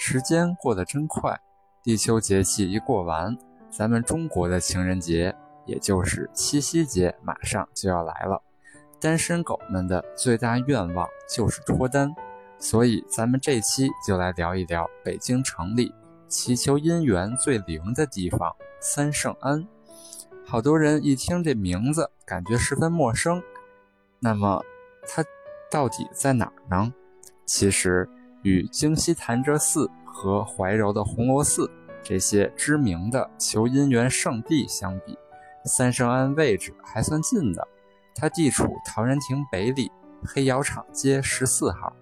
时间过得真快，立秋节气一过完，咱们中国的情人节，也就是七夕节，马上就要来了。单身狗们的最大愿望就是脱单，所以咱们这期就来聊一聊北京城里祈求姻缘最灵的地方——三圣庵。好多人一听这名字，感觉十分陌生。那么，它到底在哪儿呢？其实。与京西潭柘寺和怀柔的红螺寺这些知名的求姻缘圣地相比，三圣庵位置还算近的。它地处陶然亭北里黑窑厂街十四号，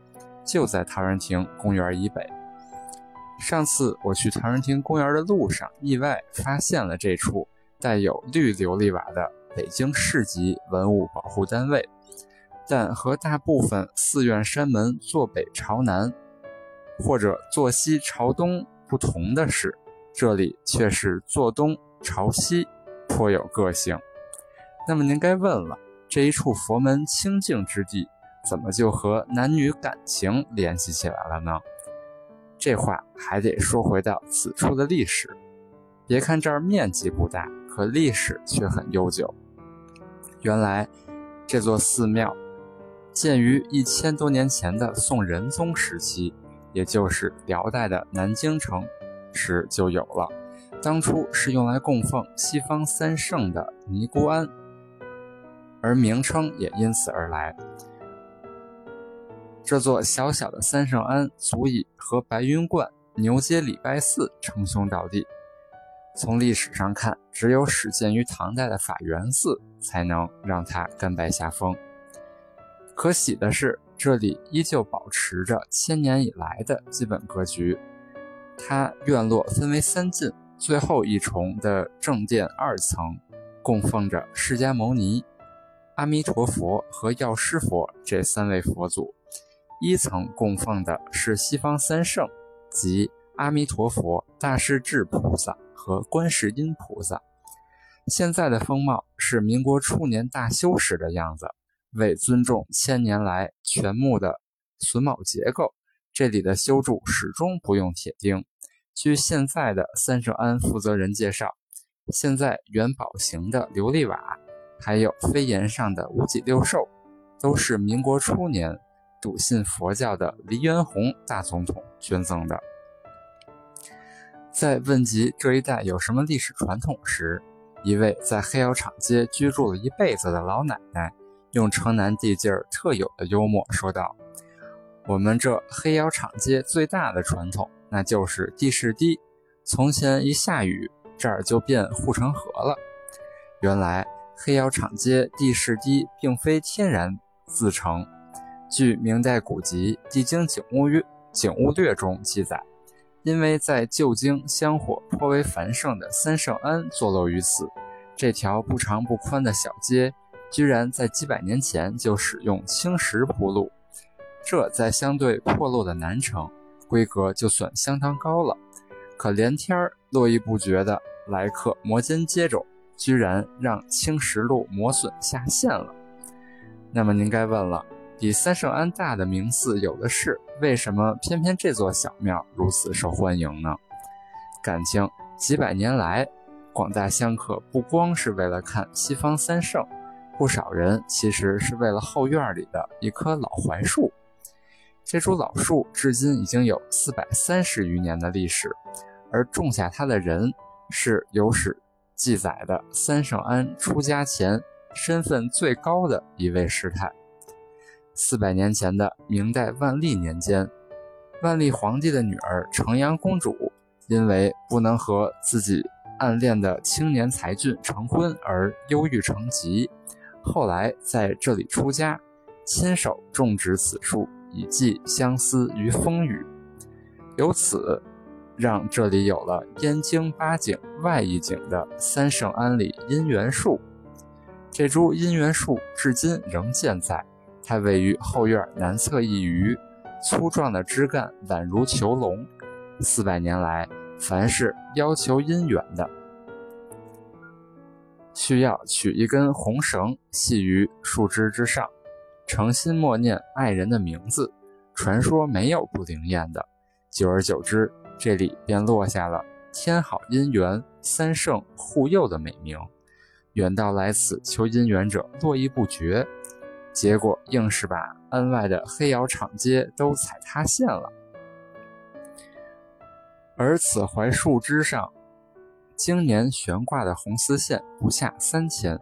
就在陶然亭公园以北。上次我去陶然亭公园的路上，意外发现了这处带有绿琉璃瓦的北京市级文物保护单位，但和大部分寺院山门坐北朝南。或者坐西朝东不同的是，这里却是坐东朝西，颇有个性。那么您该问了，这一处佛门清净之地，怎么就和男女感情联系起来了呢？这话还得说回到此处的历史。别看这儿面积不大，可历史却很悠久。原来，这座寺庙建于一千多年前的宋仁宗时期。也就是辽代的南京城时就有了，当初是用来供奉西方三圣的尼姑庵，而名称也因此而来。这座小小的三圣庵足以和白云观、牛街礼拜寺称兄道弟。从历史上看，只有始建于唐代的法源寺才能让它甘拜下风。可喜的是。这里依旧保持着千年以来的基本格局。它院落分为三进，最后一重的正殿二层供奉着释迦牟尼、阿弥陀佛和药师佛这三位佛祖；一层供奉的是西方三圣，即阿弥陀佛、大势至菩萨和观世音菩萨。现在的风貌是民国初年大修时的样子。为尊重千年来全木的榫卯结构，这里的修筑始终不用铁钉。据现在的三圣庵负责人介绍，现在元宝形的琉璃瓦，还有飞檐上的五脊六兽，都是民国初年笃信佛教的黎元洪大总统捐赠的。在问及这一带有什么历史传统时，一位在黑窑厂街居住了一辈子的老奶奶。用城南地界儿特有的幽默说道：“我们这黑窑厂街最大的传统，那就是地势低。从前一下雨，这儿就变护城河了。原来黑窑厂街地势低，并非天然自成。据明代古籍《地经景物略》景物略中记载，因为在旧京香火颇为繁盛的三圣庵坐落于此，这条不长不宽的小街。”居然在几百年前就使用青石铺路，这在相对破落的南城，规格就算相当高了。可连天儿络绎不绝的来客摩肩接踵，居然让青石路磨损下线了。那么您该问了，比三圣庵大的名寺有的是，为什么偏偏这座小庙如此受欢迎呢？感情几百年来，广大香客不光是为了看西方三圣。不少人其实是为了后院里的一棵老槐树。这株老树至今已经有四百三十余年的历史，而种下它的人是有史记载的三圣庵出家前身份最高的一位师太。四百年前的明代万历年间，万历皇帝的女儿承阳公主因为不能和自己暗恋的青年才俊成婚而忧郁成疾。后来在这里出家，亲手种植此树，以寄相思于风雨。由此，让这里有了燕京八景外一景的三圣庵里姻缘树。这株姻缘树至今仍健在，它位于后院南侧一隅，粗壮的枝干宛如囚笼。四百年来，凡是要求姻缘的，需要取一根红绳系于树枝之上，诚心默念爱人的名字。传说没有不灵验的，久而久之，这里便落下了“天好姻缘，三圣护佑”的美名。远道来此求姻缘者络绎不绝，结果硬是把恩外的黑窑厂街都踩塌陷了。而此槐树枝上，经年悬挂的红丝线不下三千。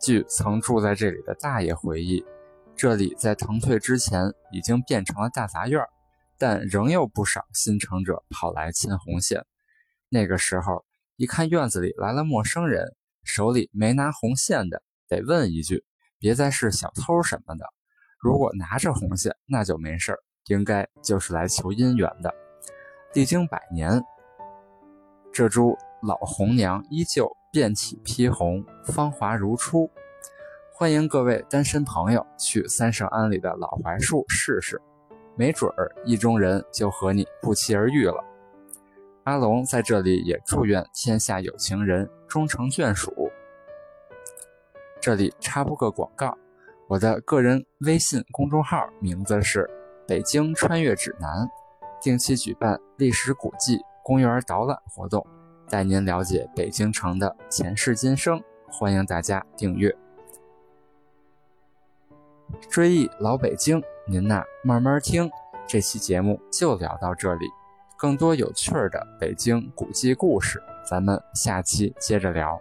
据曾住在这里的大爷回忆。这里在腾退之前已经变成了大杂院，但仍有不少新城者跑来牵红线。那个时候，一看院子里来了陌生人，手里没拿红线的，得问一句：“别再是小偷什么的。”如果拿着红线，那就没事儿，应该就是来求姻缘的。历经百年，这株老红娘依旧遍体披红，芳华如初。欢迎各位单身朋友去三圣庵里的老槐树试试，没准儿意中人就和你不期而遇了。阿龙在这里也祝愿天下有情人终成眷属。这里插播个广告，我的个人微信公众号名字是“北京穿越指南”，定期举办历史古迹、公园导览活动，带您了解北京城的前世今生。欢迎大家订阅。追忆老北京，您呐慢慢听。这期节目就聊到这里，更多有趣儿的北京古迹故事，咱们下期接着聊。